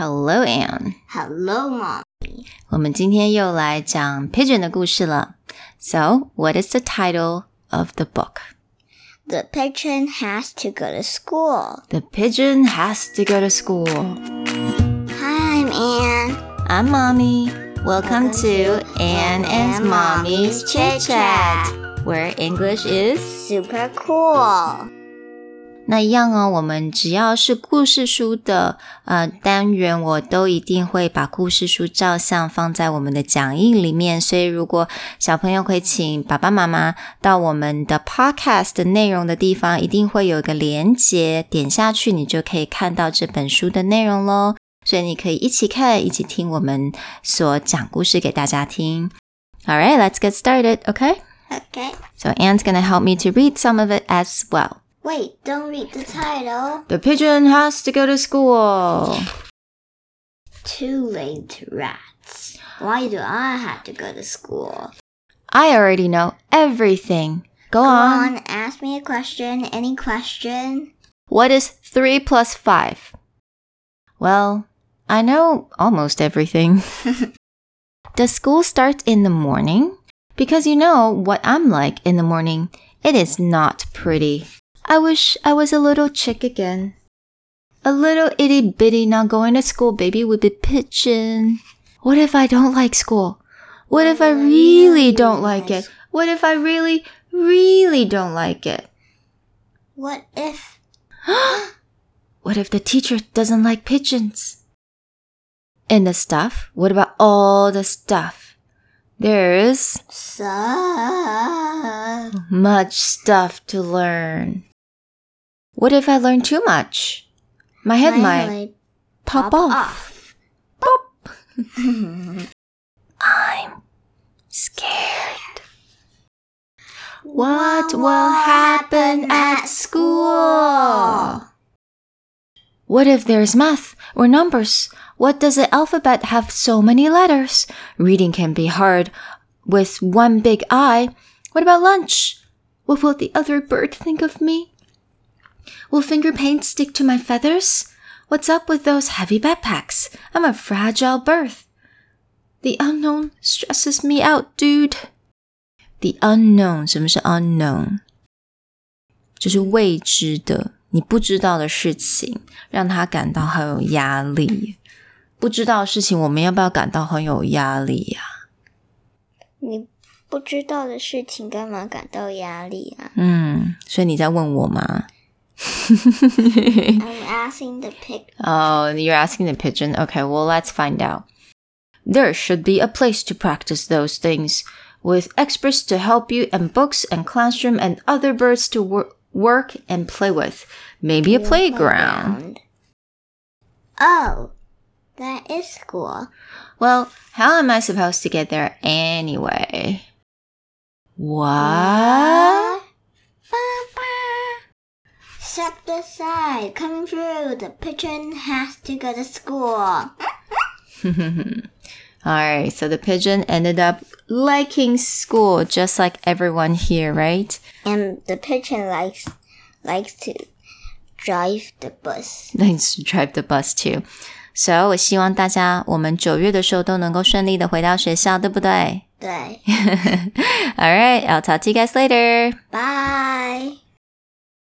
Hello, Anne. Hello, Mom. 我们今天又来讲 pigeon 的故事了。So, what is the title of the book? The pigeon has to go to school. The pigeon has to go to school. Hi, I'm Anne. I'm Mommy. Welcome, to Anne and Mommy's Chit Chat, where English is Super cool. 那一样哦，我们只要是故事书的呃单元，我都一定会把故事书照相放在我们的讲义里面。所以，如果小朋友可以请爸爸妈妈到我们的 podcast 的内容的地方，一定会有一个连接，点下去你就可以看到这本书的内容喽。所以你可以一起看，一起听我们所讲故事给大家听。All right, let's get started. Okay. Okay. So Anne's gonna help me to read some of it as well. Wait, don't read the title. The pigeon has to go to school. Too late, rats. Why do I have to go to school? I already know everything. Go, Go on. on, ask me a question. Any question? What is 3 plus 5? Well, I know almost everything. Does school start in the morning? Because you know what I'm like in the morning. It is not pretty. I wish I was a little chick again. A little itty bitty not going to school baby would be pigeon. What if I don't like school? What if I really don't like it? What if I really, really don't like it? What if? What if the teacher doesn't like pigeons? And the stuff? What about all the stuff? There's So. much stuff to learn. What if I learn too much? My head might might pop, off. Pop. I'm scared. What will happen at school? What if there's math or numbers? What does the alphabet have so many letters? Reading can be hard with one big I. What about lunch? What will the other bird think of me? Will finger paint stick to my feathers? What's up with those heavy backpacks? I'm a fragile bird. The unknown stresses me out, dude. The unknown，什么是 unknown？就是未知的，你不知道的事情，让他感到很有压力。不知道的事情，我们要不要感到很有压力呀、你不知道的事情干嘛感到压力啊嗯，所以你在问我吗？ I'm asking the pig. Oh, you're asking the pigeon. Okay, well, let's find out. There should be a place to practice those things, with experts to help you, and books and classroom and other birds to wor- work and play with. Maybe a playground. Oh, that is school. Well, how am I supposed to get there anyway? What? Step aside, coming through. The pigeon has to go to school. Alright, so the pigeon ended up liking school just like everyone here, right? And the pigeon likes likes to drive the bus. Thanks to drive the bus too. So 我希望大家我们九月的时候都能够顺利的回到学校，对不对对， ？Alright, I'll talk to you guys later. bye.